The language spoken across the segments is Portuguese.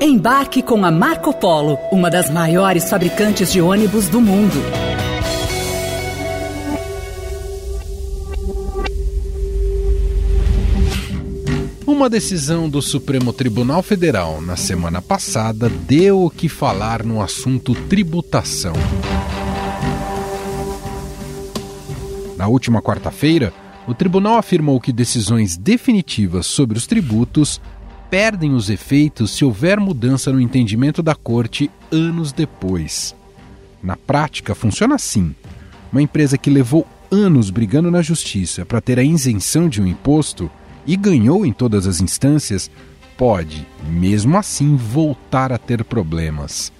Embarque com a Marco Polo, uma das maiores fabricantes de ônibus do mundo. Uma decisão do Supremo Tribunal Federal na semana passada deu o que falar no assunto tributação. Na última quarta-feira, o tribunal afirmou que decisões definitivas sobre os tributos perdem os efeitos se houver mudança no entendimento da corte anos depois. Na prática, funciona assim: uma empresa que levou anos brigando na justiça para ter a isenção de um imposto e ganhou em todas as instâncias, pode, mesmo assim, voltar a ter problemas.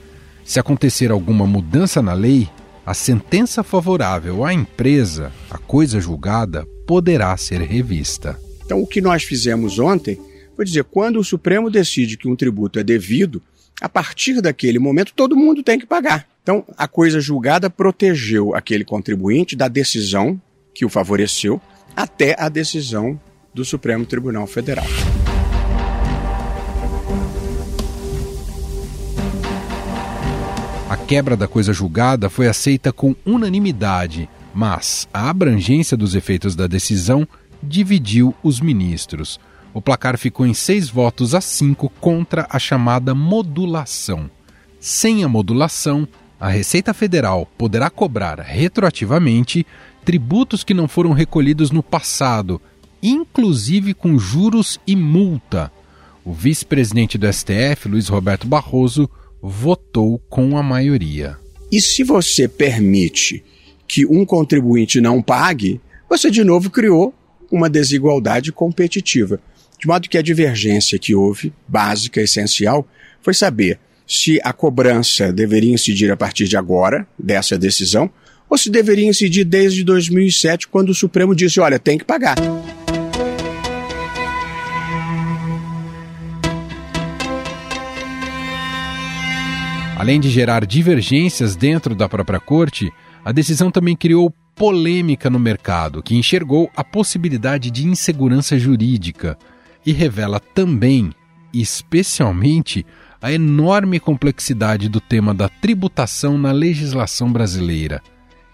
Se acontecer alguma mudança na lei, a sentença favorável à empresa, a coisa julgada, poderá ser revista. Então, o que nós fizemos ontem Vou dizer, quando o Supremo decide que um tributo é devido, a partir daquele momento todo mundo tem que pagar. Então, a coisa julgada protegeu aquele contribuinte da decisão que o favoreceu até a decisão do Supremo Tribunal Federal. A quebra da coisa julgada foi aceita com unanimidade, mas a abrangência dos efeitos da decisão dividiu os ministros o placar ficou em seis votos a cinco contra a chamada modulação. Sem a modulação, a Receita Federal poderá cobrar retroativamente tributos que não foram recolhidos no passado, inclusive com juros e multa. O vice-presidente do STF, Luiz Roberto Barroso, votou com a maioria. E se você permite que um contribuinte não pague, você de novo criou uma desigualdade competitiva. De modo que a divergência que houve, básica, essencial, foi saber se a cobrança deveria incidir a partir de agora, dessa decisão, ou se deveria incidir desde 2007, quando o Supremo disse: olha, tem que pagar. Além de gerar divergências dentro da própria corte, a decisão também criou polêmica no mercado, que enxergou a possibilidade de insegurança jurídica e revela também, especialmente, a enorme complexidade do tema da tributação na legislação brasileira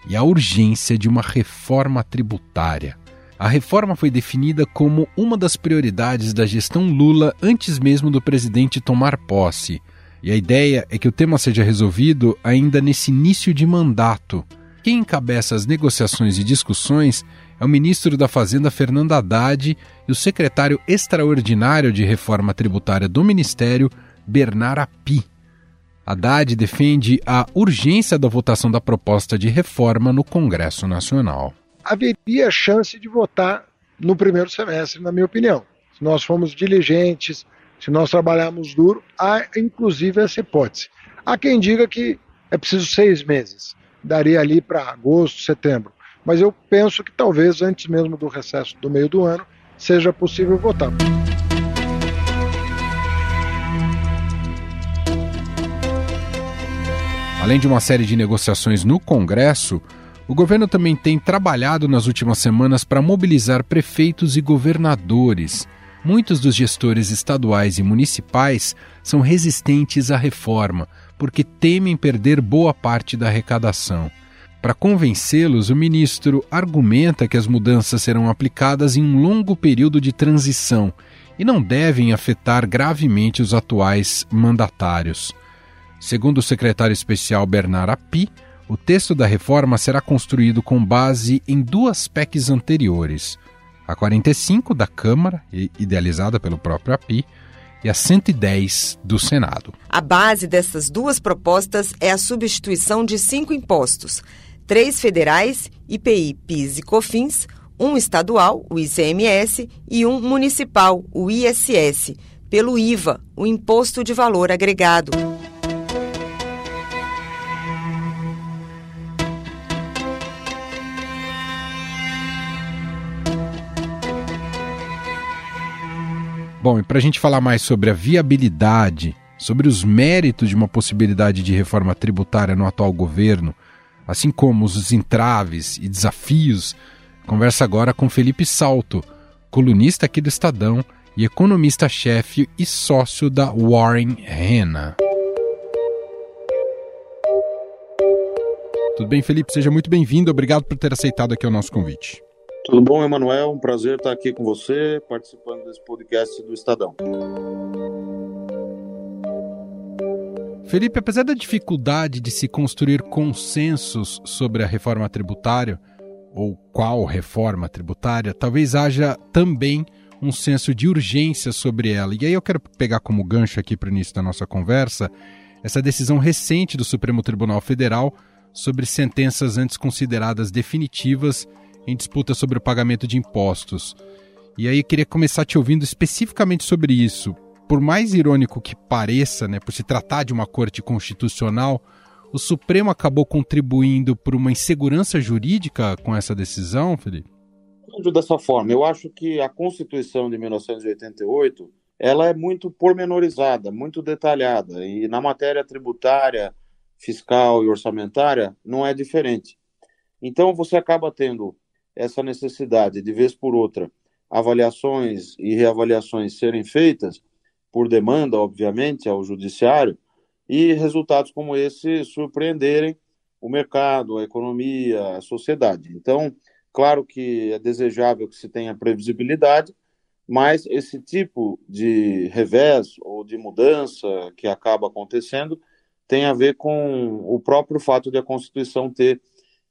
e a urgência de uma reforma tributária. A reforma foi definida como uma das prioridades da gestão Lula antes mesmo do presidente tomar posse. E a ideia é que o tema seja resolvido ainda nesse início de mandato. Quem encabeça as negociações e discussões é o ministro da Fazenda Fernando Haddad e o secretário extraordinário de reforma tributária do Ministério, Bernard Api. Haddad defende a urgência da votação da proposta de reforma no Congresso Nacional. Haveria chance de votar no primeiro semestre, na minha opinião. Se nós formos diligentes, se nós trabalharmos duro, há inclusive essa hipótese. Há quem diga que é preciso seis meses, daria ali para agosto, setembro mas eu penso que talvez antes mesmo do recesso do meio do ano seja possível votar. Além de uma série de negociações no Congresso, o governo também tem trabalhado nas últimas semanas para mobilizar prefeitos e governadores. Muitos dos gestores estaduais e municipais são resistentes à reforma, porque temem perder boa parte da arrecadação. Para convencê-los, o ministro argumenta que as mudanças serão aplicadas em um longo período de transição e não devem afetar gravemente os atuais mandatários. Segundo o secretário especial Bernard Api, o texto da reforma será construído com base em duas PECs anteriores: a 45 da Câmara, idealizada pelo próprio Api, e a 110 do Senado. A base dessas duas propostas é a substituição de cinco impostos: três federais, IPI, PIS e COFINS, um estadual, o ICMS, e um municipal, o ISS, pelo IVA, o Imposto de Valor Agregado. Bom, e para a gente falar mais sobre a viabilidade, sobre os méritos de uma possibilidade de reforma tributária no atual governo, assim como os entraves e desafios, conversa agora com Felipe Salto, colunista aqui do Estadão e economista-chefe e sócio da Warren Hanna. Tudo bem, Felipe? Seja muito bem-vindo. Obrigado por ter aceitado aqui o nosso convite. Tudo bom, Emanuel? Um prazer estar aqui com você, participando desse podcast do Estadão. Felipe, apesar da dificuldade de se construir consensos sobre a reforma tributária, ou qual reforma tributária, talvez haja também um senso de urgência sobre ela. E aí eu quero pegar como gancho aqui para o início da nossa conversa essa decisão recente do Supremo Tribunal Federal sobre sentenças antes consideradas definitivas em disputa sobre o pagamento de impostos. E aí queria começar te ouvindo especificamente sobre isso. Por mais irônico que pareça, né, por se tratar de uma corte constitucional, o Supremo acabou contribuindo por uma insegurança jurídica com essa decisão, Felipe? Dessa forma, eu acho que a Constituição de 1988 ela é muito pormenorizada, muito detalhada, e na matéria tributária, fiscal e orçamentária não é diferente. Então você acaba tendo essa necessidade de vez por outra avaliações e reavaliações serem feitas por demanda, obviamente, ao judiciário e resultados como esse surpreenderem o mercado, a economia, a sociedade. Então, claro que é desejável que se tenha previsibilidade, mas esse tipo de revés ou de mudança que acaba acontecendo tem a ver com o próprio fato de a Constituição ter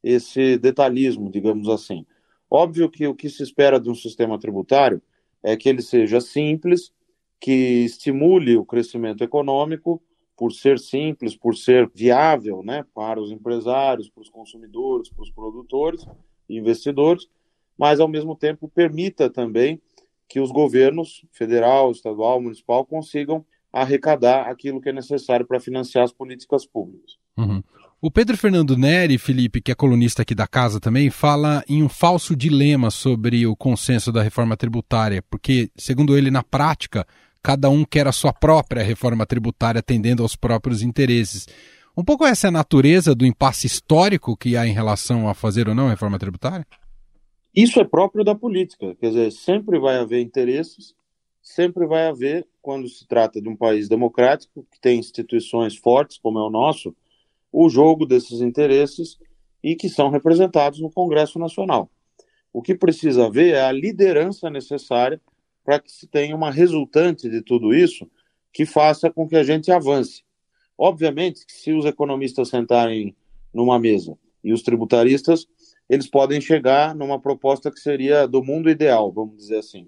esse detalhismo, digamos assim. Óbvio que o que se espera de um sistema tributário é que ele seja simples, que estimule o crescimento econômico, por ser simples, por ser viável né, para os empresários, para os consumidores, para os produtores investidores, mas ao mesmo tempo permita também que os governos federal, estadual, municipal consigam arrecadar aquilo que é necessário para financiar as políticas públicas. Uhum. O Pedro Fernando Neri, Felipe, que é colunista aqui da casa também, fala em um falso dilema sobre o consenso da reforma tributária, porque, segundo ele, na prática, cada um quer a sua própria reforma tributária atendendo aos próprios interesses. Um pouco essa é a natureza do impasse histórico que há em relação a fazer ou não a reforma tributária? Isso é próprio da política, quer dizer, sempre vai haver interesses, sempre vai haver, quando se trata de um país democrático, que tem instituições fortes, como é o nosso, o jogo desses interesses e que são representados no Congresso Nacional. O que precisa haver é a liderança necessária para que se tenha uma resultante de tudo isso que faça com que a gente avance. Obviamente que se os economistas sentarem numa mesa e os tributaristas, eles podem chegar numa proposta que seria do mundo ideal, vamos dizer assim.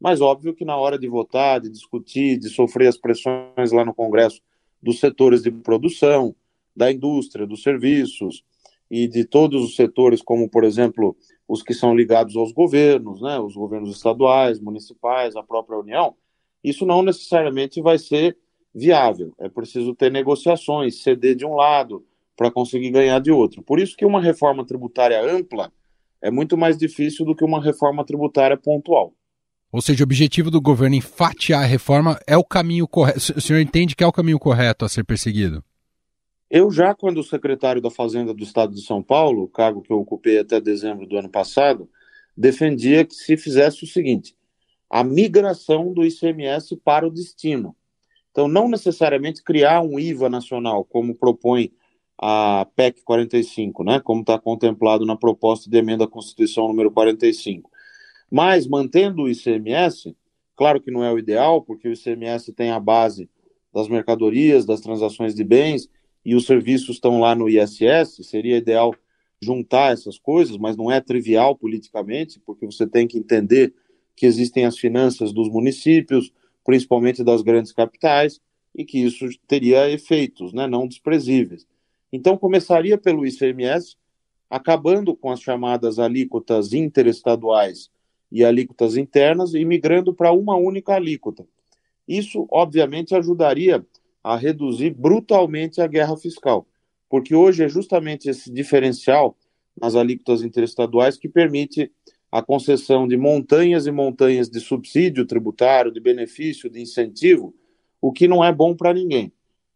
Mas óbvio que na hora de votar, de discutir, de sofrer as pressões lá no Congresso dos setores de produção, da indústria, dos serviços e de todos os setores, como, por exemplo, os que são ligados aos governos, né, os governos estaduais, municipais, a própria União, isso não necessariamente vai ser viável. É preciso ter negociações, ceder de um lado para conseguir ganhar de outro. Por isso que uma reforma tributária ampla é muito mais difícil do que uma reforma tributária pontual. Ou seja, o objetivo do governo em fatiar a reforma é o caminho correto. O senhor entende que é o caminho correto a ser perseguido? Eu já, quando secretário da Fazenda do Estado de São Paulo, cargo que eu ocupei até dezembro do ano passado, defendia que se fizesse o seguinte: a migração do ICMS para o destino. Então, não necessariamente criar um IVA nacional, como propõe a PEC 45, né, como está contemplado na proposta de emenda à Constituição número 45. Mas, mantendo o ICMS, claro que não é o ideal, porque o ICMS tem a base das mercadorias, das transações de bens, e os serviços estão lá no ISS, seria ideal juntar essas coisas, mas não é trivial politicamente, porque você tem que entender que existem as finanças dos municípios, principalmente das grandes capitais, e que isso teria efeitos né, não desprezíveis. Então, começaria pelo ICMS, acabando com as chamadas alíquotas interestaduais e alíquotas internas e migrando para uma única alíquota. Isso, obviamente, ajudaria a reduzir brutalmente a guerra fiscal, porque hoje é justamente esse diferencial nas alíquotas interestaduais que permite a concessão de montanhas e montanhas de subsídio tributário, de benefício, de incentivo, o que não é bom para ninguém,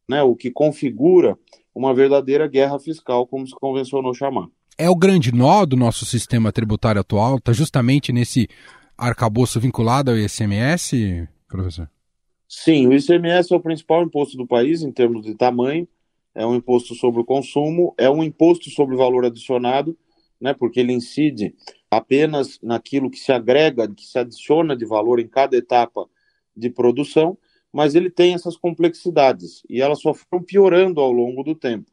né? O que configura uma verdadeira guerra fiscal, como se convencionou chamar. É o grande nó do nosso sistema tributário atual, está justamente nesse arcabouço vinculado ao ICMS, professor? Sim, o ICMS é o principal imposto do país em termos de tamanho, é um imposto sobre o consumo, é um imposto sobre valor adicionado, né, porque ele incide apenas naquilo que se agrega, que se adiciona de valor em cada etapa de produção, mas ele tem essas complexidades e elas só foram piorando ao longo do tempo.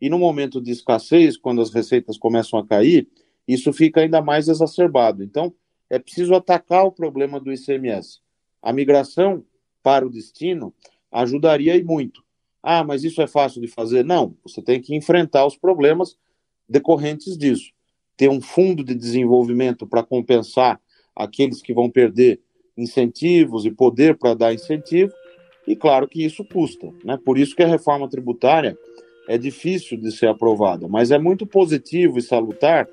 E no momento de escassez, quando as receitas começam a cair, isso fica ainda mais exacerbado. Então, é preciso atacar o problema do ICMS. A migração para o destino ajudaria e muito. Ah, mas isso é fácil de fazer? Não, você tem que enfrentar os problemas decorrentes disso. Ter um fundo de desenvolvimento para compensar aqueles que vão perder incentivos e poder para dar incentivo, e claro que isso custa. Né? Por isso que a reforma tributária é difícil de ser aprovada, mas é muito positivo e salutar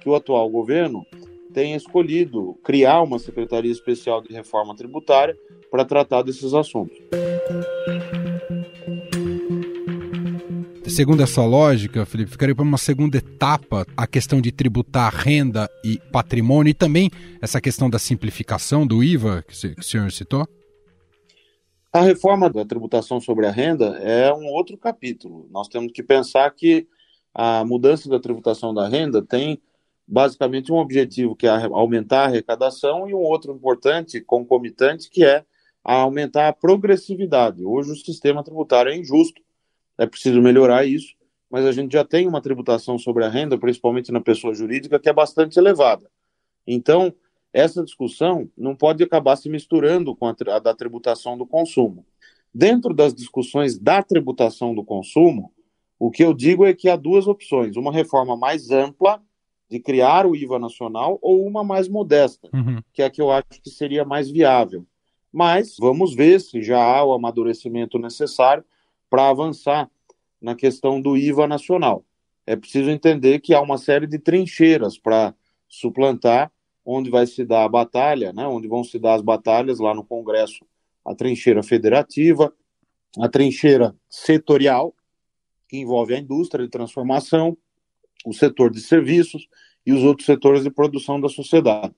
que o atual governo tenha escolhido criar uma Secretaria Especial de Reforma Tributária para tratar desses assuntos. Segundo essa lógica, Felipe, ficaria para uma segunda etapa a questão de tributar renda e patrimônio e também essa questão da simplificação do IVA que o senhor citou? A reforma da tributação sobre a renda é um outro capítulo. Nós temos que pensar que a mudança da tributação da renda tem basicamente um objetivo que é aumentar a arrecadação e um outro importante, concomitante, que é aumentar a progressividade. Hoje o sistema tributário é injusto, é preciso melhorar isso, mas a gente já tem uma tributação sobre a renda, principalmente na pessoa jurídica, que é bastante elevada. Então, essa discussão não pode acabar se misturando com a, a da tributação do consumo. Dentro das discussões da tributação do consumo, o que eu digo é que há duas opções: uma reforma mais ampla, de criar o IVA nacional, ou uma mais modesta, uhum. que é a que eu acho que seria mais viável. Mas vamos ver se já há o amadurecimento necessário para avançar na questão do IVA nacional. É preciso entender que há uma série de trincheiras para suplantar onde vai se dar a batalha, né, onde vão se dar as batalhas lá no Congresso, a trincheira federativa, a trincheira setorial, que envolve a indústria de transformação, o setor de serviços e os outros setores de produção da sociedade.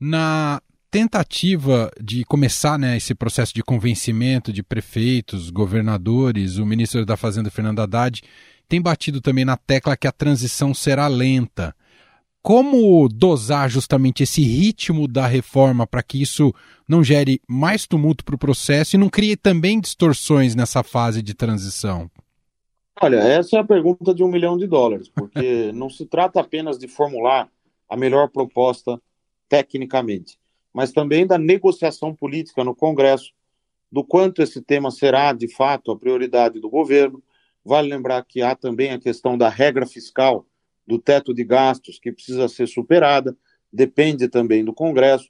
Na tentativa de começar né, esse processo de convencimento de prefeitos, governadores, o ministro da Fazenda, Fernando Haddad, tem batido também na tecla que a transição será lenta. Como dosar justamente esse ritmo da reforma para que isso não gere mais tumulto para o processo e não crie também distorções nessa fase de transição? Olha, essa é a pergunta de um milhão de dólares, porque não se trata apenas de formular a melhor proposta tecnicamente, mas também da negociação política no Congresso, do quanto esse tema será de fato a prioridade do governo. Vale lembrar que há também a questão da regra fiscal do teto de gastos que precisa ser superada, depende também do Congresso.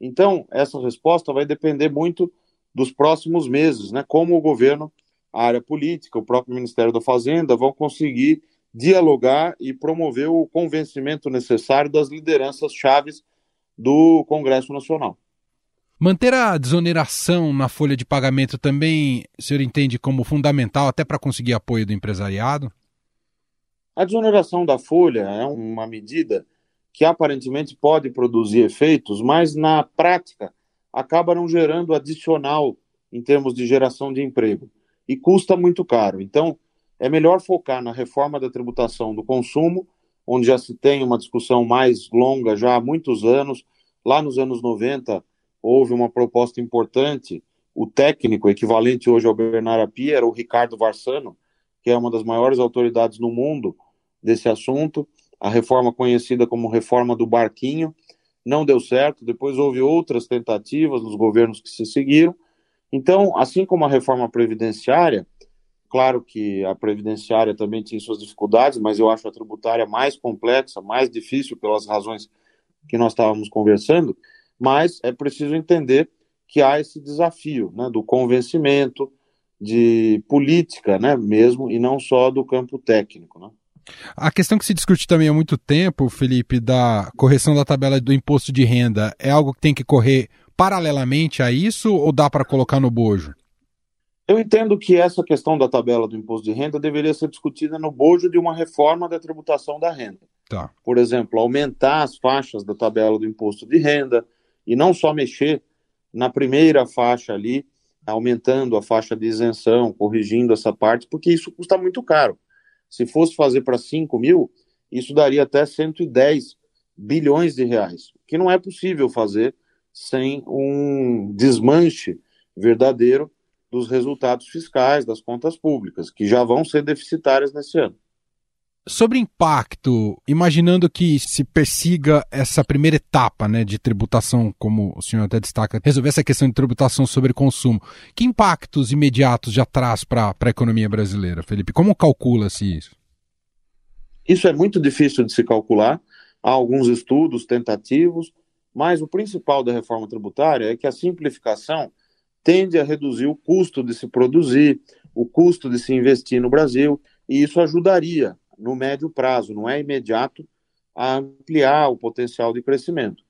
Então, essa resposta vai depender muito dos próximos meses, né? Como o governo, a área política, o próprio Ministério da Fazenda vão conseguir dialogar e promover o convencimento necessário das lideranças chaves do Congresso Nacional. Manter a desoneração na folha de pagamento também o senhor entende como fundamental até para conseguir apoio do empresariado? A desoneração da folha é uma medida que aparentemente pode produzir efeitos, mas na prática acaba não gerando adicional em termos de geração de emprego e custa muito caro. Então, é melhor focar na reforma da tributação do consumo, onde já se tem uma discussão mais longa já há muitos anos. Lá nos anos 90 houve uma proposta importante, o técnico equivalente hoje ao Bernardo Api era o Ricardo Varsano, que é uma das maiores autoridades no mundo desse assunto, a reforma conhecida como reforma do barquinho, não deu certo, depois houve outras tentativas nos governos que se seguiram. Então, assim como a reforma previdenciária, claro que a previdenciária também tinha suas dificuldades, mas eu acho a tributária mais complexa, mais difícil pelas razões que nós estávamos conversando, mas é preciso entender que há esse desafio né, do convencimento, de política né, mesmo, e não só do campo técnico. Né? A questão que se discute também há muito tempo, Felipe, da correção da tabela do imposto de renda, é algo que tem que correr paralelamente a isso ou dá para colocar no bojo? Eu entendo que essa questão da tabela do imposto de renda deveria ser discutida no bojo de uma reforma da tributação da renda. Tá. Por exemplo, aumentar as faixas da tabela do imposto de renda, e não só mexer na primeira faixa ali, aumentando a faixa de isenção, corrigindo essa parte, porque isso custa muito caro. Se fosse fazer para 5 mil, isso daria até 110 bilhões de reais, que não é possível fazer sem um desmanche verdadeiro dos resultados fiscais das contas públicas, que já vão ser deficitárias nesse ano. Sobre impacto, imaginando que se persiga essa primeira etapa né, de tributação, como o senhor até destaca, resolver essa questão de tributação sobre consumo, que impactos imediatos já traz para a economia brasileira, Felipe? Como calcula-se isso? Isso é muito difícil de se calcular. Há alguns estudos tentativos, mas o principal da reforma tributária é que a simplificação tende a reduzir o custo de se produzir, o custo de se investir no Brasil, e isso ajudaria no médio prazo, não é imediato, a ampliar o potencial de crescimento.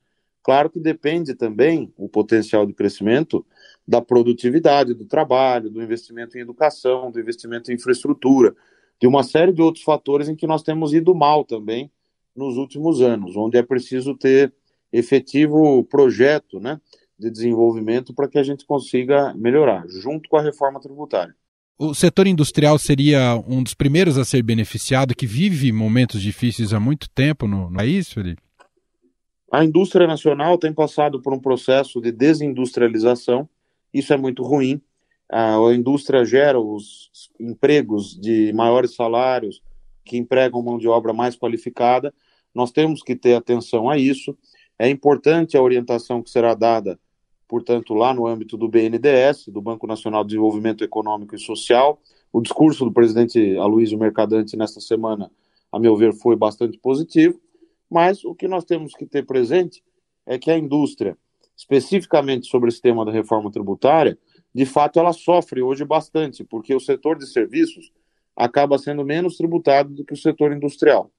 Claro que depende também o potencial de crescimento da produtividade do trabalho, do investimento em educação, do investimento em infraestrutura, de uma série de outros fatores em que nós temos ido mal também nos últimos anos, onde é preciso ter efetivo projeto né, de desenvolvimento para que a gente consiga melhorar, junto com a reforma tributária. O setor industrial seria um dos primeiros a ser beneficiado, que vive momentos difíceis há muito tempo no, no país, Felipe? A indústria nacional tem passado por um processo de desindustrialização, isso é muito ruim. A indústria gera os empregos de maiores salários, que empregam mão de obra mais qualificada. Nós temos que ter atenção a isso. É importante a orientação que será dada portanto, lá no âmbito do BNDES, do Banco Nacional de Desenvolvimento Econômico e Social. O discurso do presidente Aloysio Mercadante nesta semana, a meu ver, foi bastante positivo, mas o que nós temos que ter presente é que a indústria, especificamente sobre esse tema da reforma tributária, de fato ela sofre hoje bastante, porque o setor de serviços acaba sendo menos tributado do que o setor industrial.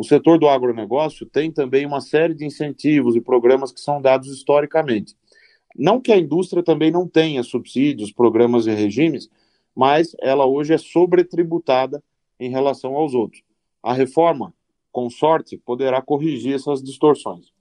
O setor do agronegócio tem também uma série de incentivos e programas que são dados historicamente. Não que a indústria também não tenha subsídios, programas e regimes, mas ela hoje é sobretributada em relação aos outros. A reforma, com sorte, poderá corrigir essas distorções.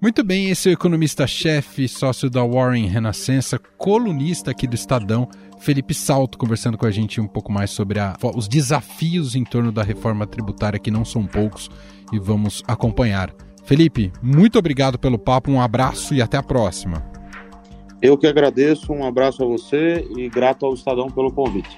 Muito bem, esse é o economista-chefe, sócio da Warren Renascença, colunista aqui do Estadão, Felipe Salto, conversando com a gente um pouco mais sobre a, os desafios em torno da reforma tributária, que não são poucos, e vamos acompanhar. Felipe, muito obrigado pelo papo, um abraço e até a próxima. Eu que agradeço, um abraço a você e grato ao Estadão pelo convite.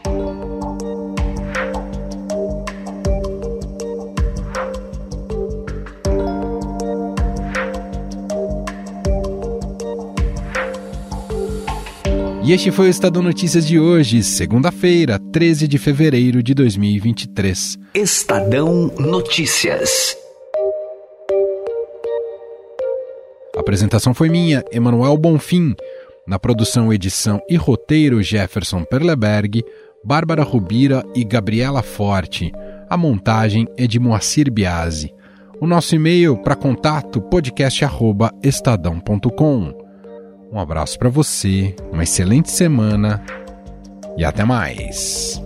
E este foi o Estadão Notícias de hoje, segunda-feira, 13 de fevereiro de 2023. Estadão Notícias. A apresentação foi minha, Emanuel Bonfim. Na produção, edição e roteiro, Jefferson Perleberg, Bárbara Rubira e Gabriela Forte. A montagem é de Moacir Biasi. O nosso e-mail para contato podcast@estadão.com. Um abraço para você, uma excelente semana e até mais.